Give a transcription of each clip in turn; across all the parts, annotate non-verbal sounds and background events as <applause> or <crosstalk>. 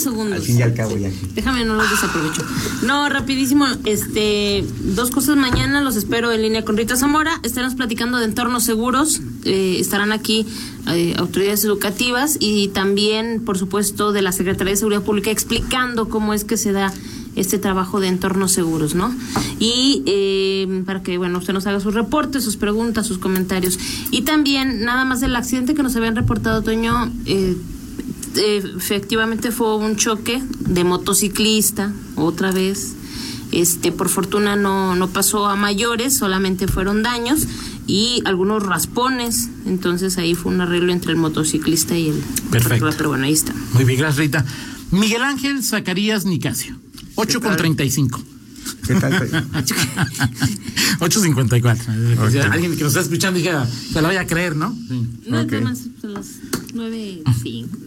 unos segundos. Al fin y al cabo ya. Déjame, no los desaprovecho. No, rapidísimo, este, dos cosas mañana, los espero en línea con Rita Zamora. Estaremos platicando de entornos seguros, eh, estarán aquí eh, autoridades educativas y también, por supuesto, de la Secretaría de Seguridad Pública explicando cómo es que se da este trabajo de entornos seguros, ¿no? Y eh, para que, bueno, usted nos haga sus reportes, sus preguntas, sus comentarios. Y también, nada más del accidente que nos habían reportado, Toño, eh, efectivamente fue un choque de motociclista, otra vez. Este, por fortuna no, no pasó a mayores, solamente fueron daños y algunos raspones. Entonces ahí fue un arreglo entre el motociclista y el. Perfecto. Pero bueno, ahí está. Muy bien, gracias, Rita. Miguel Ángel Zacarías Nicasio, 8 con 35. ¿Qué tal? <laughs> 8.54. Okay. Alguien que nos está escuchando dije, se la vaya a creer, ¿no? No, okay. más, los... 9, 5.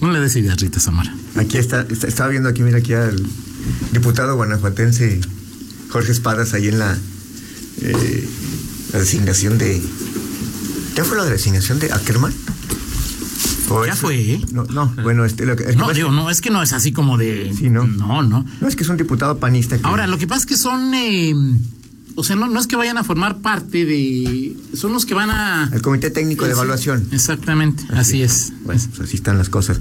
No le des cigarritas, Samara. Aquí está, estaba viendo aquí, mira aquí al diputado guanajuatense Jorge Espadas ahí en la, eh, la designación de... ¿Qué fue la designación de Ackerman? Ya fue. No, no, bueno, este, lo que, es no, que no, es que no es así como de. Sí, no. No, no. No, es que es un diputado panista. Que... Ahora, lo que pasa es que son. Em, o sea, no, no es que vayan a formar parte de. Son los que van a. El Comité Técnico de Sí, Evaluación. Exactamente, así es. Bueno, pues así están las cosas.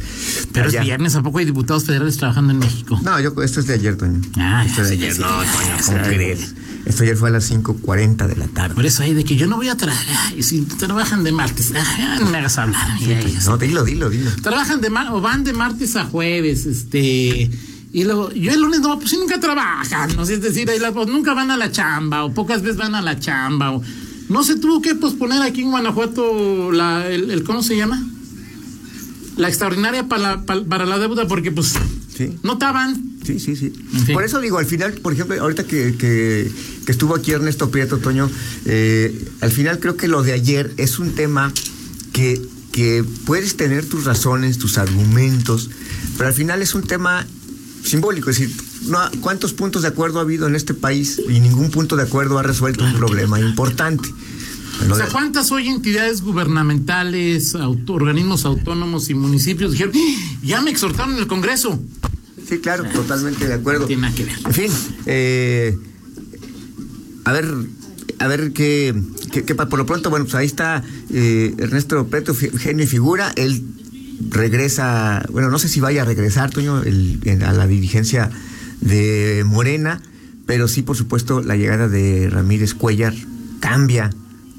Pero Allá. es viernes, ¿a poco hay diputados federales trabajando en México? No, yo, esto es de ayer, Toño. Ah, esto es de ayer. No, Toño, ¿cómo crees? Esto ayer fue a las 5.40 de la tarde. Por eso hay de que yo no voy a trabajar. Y si trabajan de martes, ah, no me hagas hablar. ya, ya, No, dilo, dilo, dilo. Trabajan de mar o van de martes a jueves, este. Y luego, yo el lunes no, pues sí nunca trabajan, ¿no? Es decir, ahí las, pues, nunca van a la chamba, o pocas veces van a la chamba, o no se tuvo que posponer aquí en Guanajuato la, el, el- ¿cómo se llama? La extraordinaria para la, pa- para la deuda, porque pues Sí. no estaban. Sí, sí, sí. Fin. Por eso digo, al final, por ejemplo, ahorita que, que, que estuvo aquí Ernesto Prieto, Toño, eh, al final creo que lo de ayer es un tema que, que puedes tener tus razones, tus argumentos, pero al final es un tema simbólico, es decir, no, ¿cuántos puntos de acuerdo ha habido en este país? Y ningún punto de acuerdo ha resuelto un problema importante. O sea, ¿cuántas hoy entidades gubernamentales, auto- organismos autónomos y municipios dijeron, "¡Ah! ya me exhortaron en el Congreso? Sí, claro, totalmente de acuerdo. No tiene nada que ver. En fin, eh, a ver, a ver qué, por lo pronto, bueno, pues ahí está eh, Ernesto Preto, genio y figura, él regresa, bueno, no sé si vaya a regresar, Toño, el- a la dirigencia de Morena, pero sí, por supuesto, la llegada de Ramírez Cuellar cambia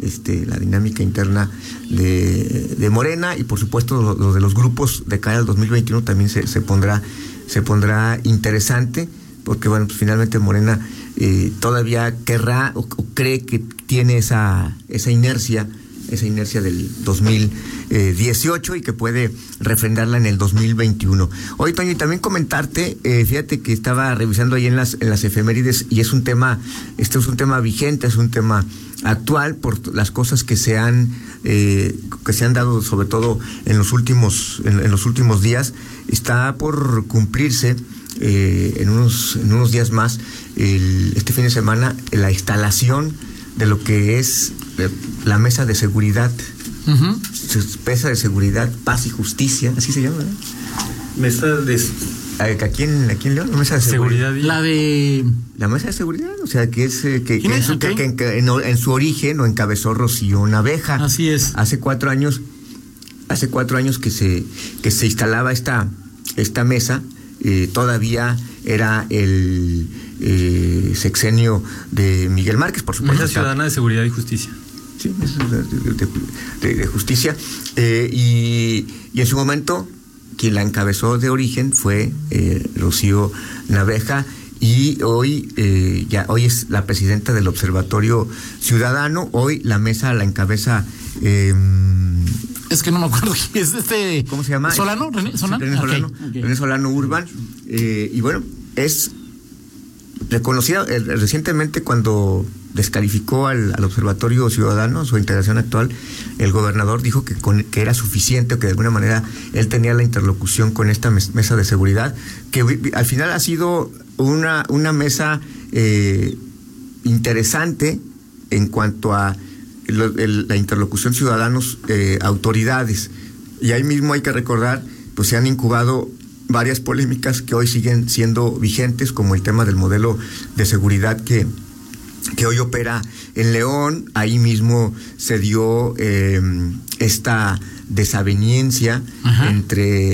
este, la dinámica interna de, Morena y por supuesto lo, lo de los grupos de cara al 2021 también se, se pondrá se pondrá interesante porque bueno pues finalmente Morena eh, todavía querrá o, o cree que tiene esa esa inercia esa inercia del 2018 y que puede refrendarla en el 2021. Hoy, Toño, y también comentarte, eh, fíjate que estaba revisando ahí en las, en las efemérides y es un tema, este es un tema vigente, es un tema actual por las cosas que se han eh, que se han dado sobre todo en los últimos en, los últimos días está por cumplirse eh, en unos en unos días más el- este fin de semana la instalación de lo que es la mesa de seguridad Ujú. mesa de seguridad paz y justicia así se llama ¿eh? Mesa de aquí en aquí en León la mesa de seguridad, La de... la mesa de seguridad o sea que es eh, que, ¿Quién que en es? su, Ok. que- que en, en su origen lo encabezó Rocío Naveja Así es. hace cuatro años hace cuatro años que se que se instalaba esta esta mesa eh, todavía era el eh, sexenio de Miguel Márquez por supuesto Mesa Ciudadana de Seguridad y Justicia. sí, mesa de, de- justicia eh, y, y en su momento quien la encabezó de origen fue eh, Rocío Naveja y hoy eh, ya hoy es la presidenta del Observatorio Ciudadano hoy la mesa la encabeza eh, Es que no me acuerdo quién es este... ¿Cómo se llama? ¿Solano? ¿René Solano? René Solano Urban. eh, y bueno, es reconocida eh, recientemente cuando descalificó al, al Observatorio Ciudadano, su integración actual, el gobernador dijo que, con- que era suficiente o que de alguna manera él tenía la interlocución con esta mes- mesa de seguridad, que al final ha sido una, una mesa eh, interesante en cuanto a lo- el- la interlocución ciudadanos-autoridades. y ahí mismo hay que recordar, pues se han incubado varias polémicas que hoy siguen siendo vigentes, como el tema del modelo de seguridad que, que hoy opera en León. Ahí mismo se dio eh, esta desaveniencia Ajá. entre,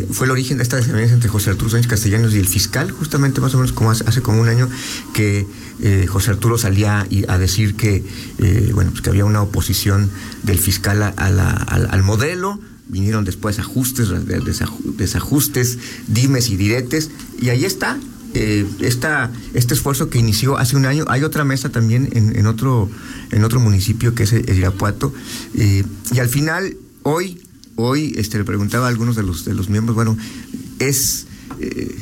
eh, fue el origen de esta desaveniencia entre José Arturo Sánchez Castellanos y el fiscal, justamente más o menos como hace, hace como un año que eh, José Arturo salía y- a decir que, eh, bueno, pues que había una oposición del fiscal a- a la- al, al modelo, vinieron después ajustes, de- desaju- desajustes, dimes y diretes, y ahí está. eh, este esfuerzo que inició hace un año, hay otra mesa también en, en otro en otro municipio que es el Irapuato, eh, y al final hoy hoy este le preguntaba a algunos de los de los miembros, bueno, es eh,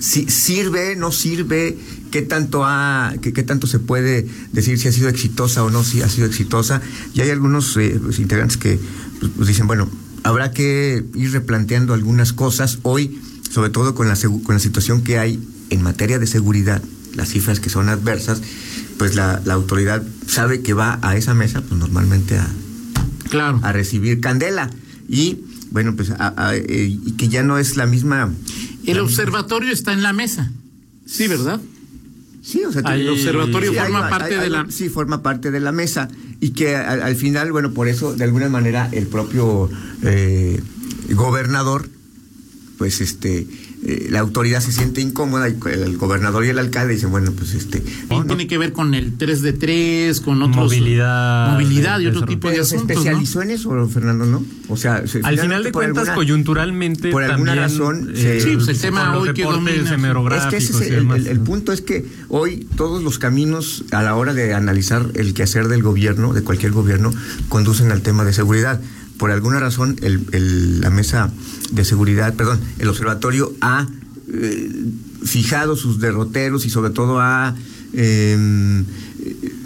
si sirve, no sirve, qué tanto ha, qué, tanto se puede decir si ha sido exitosa o no si ha sido exitosa. Y hay algunos eh, pues, integrantes que pues, dicen, bueno, habrá que ir replanteando algunas cosas hoy, sobre todo con la con la situación que hay en materia de seguridad, las cifras que son adversas, pues la, la autoridad sabe que va a esa mesa, pues normalmente a, Claro. a recibir candela. Y bueno, pues a- a- eh, y que ya no es la misma. El observatorio está en la mesa. Sí, ¿verdad? Sí, o sea, Ahí- El observatorio Sí, forma hay- parte hay- de la. Sí, forma parte de la mesa. Y que al, al final, bueno, por eso, de alguna manera, el propio eh, gobernador, pues este, eh, la autoridad se siente incómoda y el, el gobernador y el alcalde dicen, bueno, pues este. Y no, no. tiene que ver con el 3 de 3, con otros. Movilidad, Movilidad y otro desarrollo. tipo de Pero se asuntos. ¿no? especializó en eso, Fernando, ¿no? O sea, se- Al final de cuentas, alguna- coyunturalmente. por alguna también, razón, eh, se- Sí, pues el tema hoy que domina. Es que ese es el- el punto es que hoy todos los caminos a la hora de analizar el quehacer del gobierno, de cualquier gobierno, conducen al tema de seguridad. Por alguna razón, el- la mesa de seguridad, perdón, el observatorio ha eh, fijado sus derroteros y sobre todo ha eh,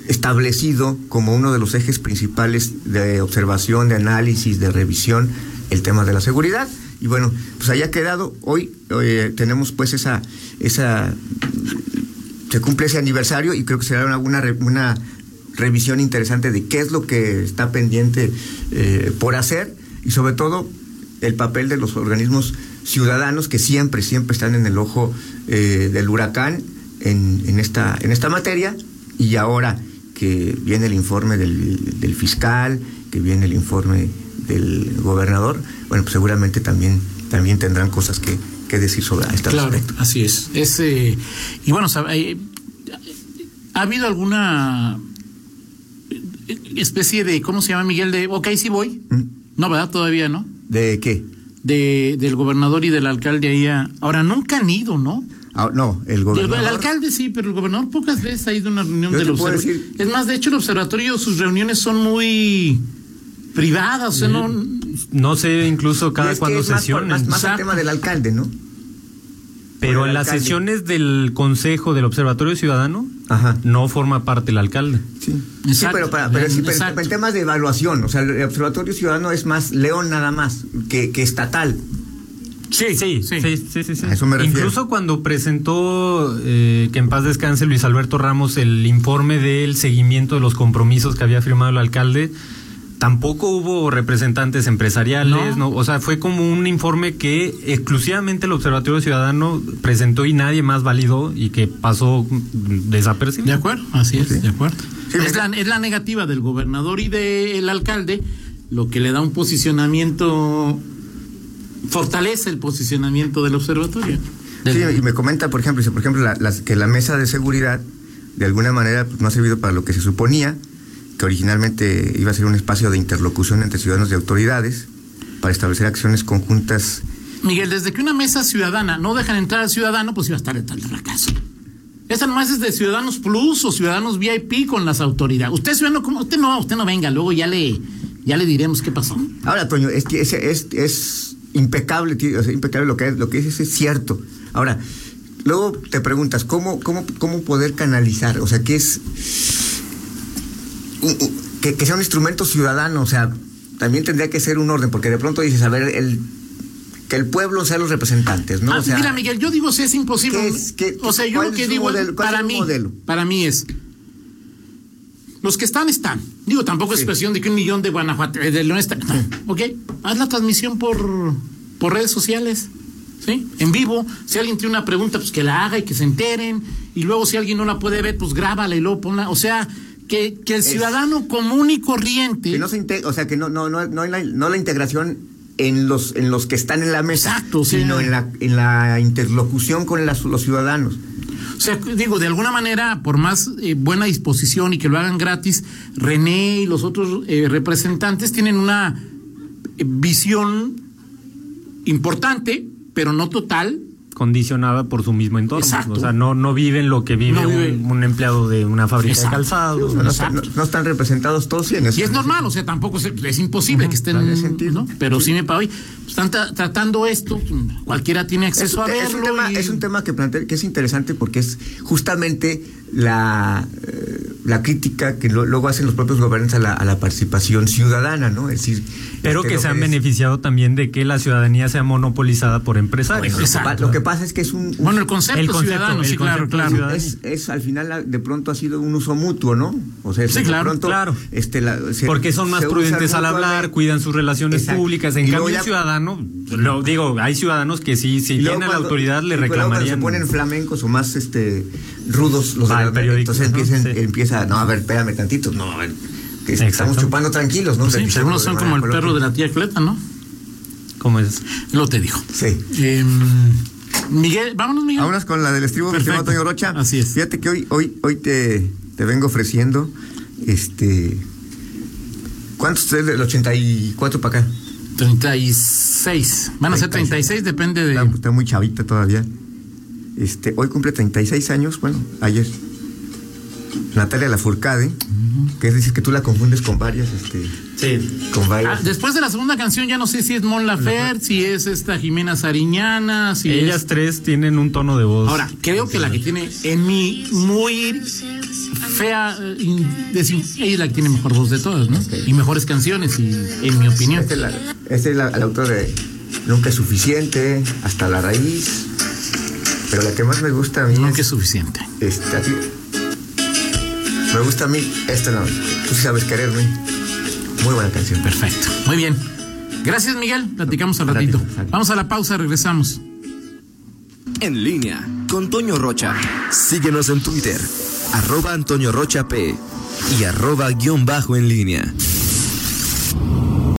establecido como uno de los ejes principales de observación, de análisis, de revisión, el tema de la seguridad. Y bueno, pues haya quedado. Hoy eh, tenemos pues esa, esa se cumple ese aniversario y creo que será una, una, una revisión interesante de qué es lo que está pendiente eh, por hacer y sobre todo el papel de los organismos ciudadanos que siempre, siempre están en el ojo eh, del huracán en, en, esta, en esta materia y ahora que viene el informe del, del fiscal, que viene el informe del gobernador, bueno, pues seguramente también, también tendrán cosas que, que decir sobre este Claro, así es. es eh, y bueno, eh, ¿ha habido alguna especie de, ¿cómo se llama Miguel? De, ok, sí voy. ¿Mm? No, ¿verdad? Todavía no. ¿De qué? De, del gobernador y del alcalde ahí. a- ahora, nunca han ido, ¿no? Ah, no, el gobernador. el alcalde sí, pero el gobernador pocas veces ha ido a una reunión del observatorio. decir- Es más, de hecho, el observatorio, sus reuniones son muy privadas, o sea, no... No sé incluso cada cuando es más. Más, más el tema del alcalde, ¿no? Pero en las alcalde. sesiones del Consejo del Observatorio Ciudadano Ajá. no forma parte el alcalde. Sí, pero, para, pero, sí, pero en temas de evaluación, o sea, el Observatorio Ciudadano es más León nada más que, que estatal. Sí, Sí, sí. sí, sí, sí, sí. A eso me refiero. Incluso cuando presentó, eh, que en paz descanse Luis Alberto Ramos, el informe del seguimiento de los compromisos que había firmado el alcalde, tampoco hubo representantes empresariales, No. no. o sea, fue como un informe que exclusivamente el Observatorio Ciudadano presentó y nadie más validó y que pasó mm, De desapercibido. acuerdo, así es, de acuerdo. Sí, es, la, es la negativa del gobernador y del alcalde, lo que le da un posicionamiento, fortalece el posicionamiento del observatorio. Sí, y me comenta, por ejemplo, por ejemplo, la- que la mesa de seguridad de alguna manera pues, no ha servido para lo que se suponía, que originalmente iba a ser un espacio de interlocución entre ciudadanos y autoridades para establecer acciones conjuntas. Miguel, desde que una mesa ciudadana no dejan entrar al ciudadano, pues iba a estar en tal fracaso. Esta nomás es de Ciudadanos Plus o Ciudadanos VIP con las autoridades. Usted ciudadano, ¿cómo? Usted no, usted no venga, luego ya le, ya le diremos qué pasó. Ahora, Toño, es que es, es, es impecable, tío, impecable lo que, lo que dices es cierto. Ahora, luego te preguntas, ¿cómo, cómo, cómo poder canalizar? O sea, ¿qué es? Que, que sea un instrumento ciudadano, o sea, también tendría que ser un orden, porque de pronto dices, a ver, el, que el pueblo sea los representantes, ¿no? Ah, o sea, mira, Miguel, yo digo si es imposible. ¿qué es? ¿Qué- o sea, yo lo que digo modelo? ¿Cuál para mí, modelo? para mí es los que están están. Digo, tampoco es cuestión de que un millón de Guanajuato, eh, de León está. ¿Ok? Haz la transmisión por por redes sociales. ¿sí? En vivo, si alguien tiene una pregunta, pues que la haga y que se enteren, y luego si alguien no la puede ver, pues grábala y luego ponla, o sea, que, que el ciudadano común y corriente... Que no se o sea, que no, no, no, no, la, no la integración en los, en los que están en la mesa, Exacto, sí. sino en la, en la interlocución con las- los ciudadanos. O sea, digo, de alguna manera, por más eh, buena disposición y que lo hagan gratis, René y los otros eh, representantes tienen una eh, visión importante, pero no total. Condicionada por su mismo entorno. Exacto. O sea, no, no viven lo que vive, No vive- Un, un empleado de una fábrica Exacto. de calzado. No, no están, no- no están representados todos bien. Y es normal, o sea, tampoco es, es imposible que estén, Tiene sentido. ¿no? Pero sí me pa' hoy están tra- tratando esto, cualquiera tiene Es, acceso a es verlo. un tema, y- es un tema que, plantea- que es interesante porque es justamente la, eh, la crítica que lo- luego hacen los propios gobernantes a la, a la participación ciudadana, ¿no? Es decir, Pero este, que se han es- beneficiado también de que la ciudadanía sea monopolizada por empresarios. Bueno, lo, que lo pasa es que es un, un- Bueno, el concepto, El concepto, ciudadano, el sí, claro, concepto claro. es, es al final la- de pronto ha sido un uso mutuo, ¿no? O sea, Sí, de claro, pronto, claro. Este, la- se- Porque son más prudentes al hablar, cuidan sus relaciones Exacto. públicas. En Y cambio, ya- el ciudadano, lo digo, hay ciudadanos que sí, si tienen la cuando- autoridad, le reclamarían. se ponen flamencos o más este rudos los Va, de entonces ¿no? empiezan, Sí. empieza, no, a ver, espérame tantito, no, a ver, que estamos chupando tranquilos, ¿no? Sí, pues algunos son como el perro de la tía Cleta, ¿no? ¿Cómo es? Lo te dijo. Sí. Em, Miguel, vámonos, Miguel. Vámonos con la del estribo, Perfecto. Toño Rocha. Así es. Fíjate que hoy, hoy, hoy te, te vengo ofreciendo, este, ¿cuántos del 84 para acá? 36. Van a ser 36, depende de. Está, está muy chavita todavía. Este, hoy cumple 36 años, bueno, ayer. Natalia Lafourcade, que es decir que tú la confundes con varias, este, Sí. con Ah, varias. después de la segunda canción ya no sé si es Mon Laferte, si es esta Jimena Sariñana, si Ellas es... tres tienen un tono de voz. Ahora, creo que la que tiene en mi muy fea, eh, ella es la que tiene mejor voz de todas, ¿no? Y mejores canciones, y, en mi opinión. Este es, la, este es la- el autor de Nunca es suficiente, hasta la raíz. Pero la que más me gusta a mí Nunca es es, suficiente. así- me gusta a mí esta no, tú sí sabes quererme. Muy buena canción. Perfecto. Muy bien. Gracias, Miguel. Platicamos al ratito. Vamos a la pausa, regresamos. En línea con Toño Rocha. Síguenos en Twitter, arroba Antonio Rocha P y arroba guion bajo en línea.